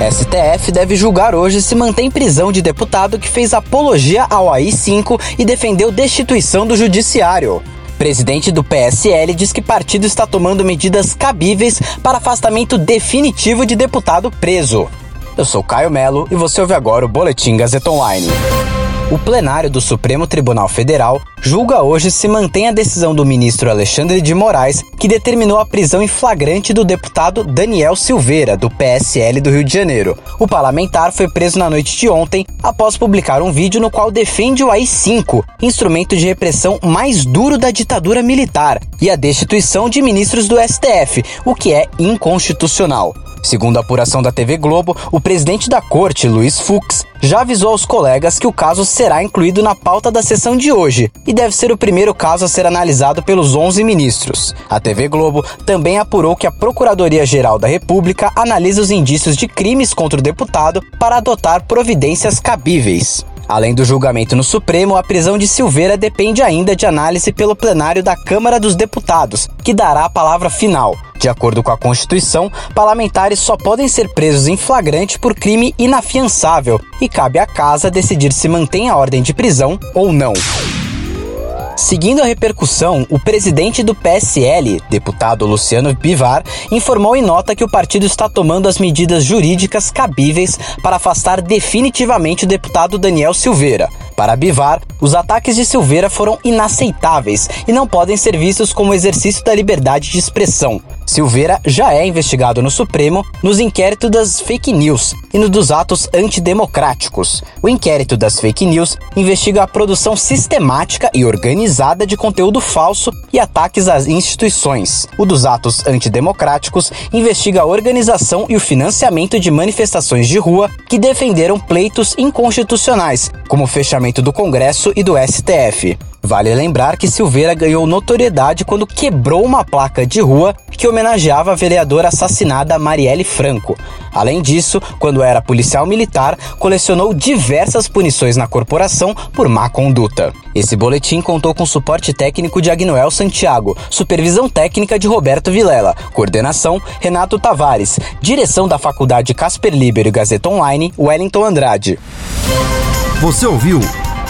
STF deve julgar hoje se mantém prisão de deputado que fez apologia ao AI-5 e defendeu destituição do judiciário. Presidente do PSL diz que partido está tomando medidas cabíveis para afastamento definitivo de deputado preso. Eu sou Caio Melo e você ouve agora o Boletim Gazeta Online. O plenário do Supremo Tribunal Federal julga hoje se mantém a decisão do ministro Alexandre de Moraes, que determinou a prisão em flagrante do deputado Daniel Silveira, do PSL do Rio de Janeiro. O parlamentar foi preso na noite de ontem após publicar um vídeo no qual defende o AI-5, instrumento de repressão mais duro da ditadura militar, e a destituição de ministros do STF, o que é inconstitucional. Segundo a apuração da TV Globo, o presidente da corte, Luiz Fux, já avisou aos colegas que o caso será incluído na pauta da sessão de hoje e deve ser o primeiro caso a ser analisado pelos 11 ministros. A TV Globo também apurou que a Procuradoria-Geral da República analisa os indícios de crimes contra o deputado para adotar providências cabíveis. Além do julgamento no Supremo, a prisão de Silveira depende ainda de análise pelo plenário da Câmara dos Deputados, que dará a palavra final. De acordo com a Constituição, parlamentares só podem ser presos em flagrante por crime inafiançável e cabe à casa decidir se mantém a ordem de prisão ou não. Seguindo a repercussão, o presidente do PSL, deputado Luciano Bivar, informou em nota que o partido está tomando as medidas jurídicas cabíveis para afastar definitivamente o deputado Daniel Silveira. Para Bivar, os ataques de Silveira foram inaceitáveis e não podem ser vistos como exercício da liberdade de expressão. Silveira já é investigado no Supremo nos inquéritos das fake news e no dos atos antidemocráticos. O inquérito das fake news investiga a produção sistemática e organizada de conteúdo falso e ataques às instituições. O dos atos antidemocráticos investiga a organização e o financiamento de manifestações de rua que defenderam pleitos inconstitucionais, como o fechamento do Congresso e do STF. Vale lembrar que Silveira ganhou notoriedade quando quebrou uma placa de rua que homenageava a vereadora assassinada Marielle Franco. Além disso, quando era policial militar, colecionou diversas punições na corporação por má conduta. Esse boletim contou com suporte técnico de Agnoel Santiago, supervisão técnica de Roberto Vilela, coordenação Renato Tavares, direção da Faculdade Casper Libero e Gazeta Online, Wellington Andrade. Você ouviu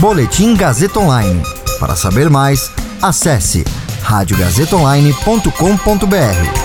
Boletim Gazeta Online. Para saber mais, acesse radiogazetaonline.com.br.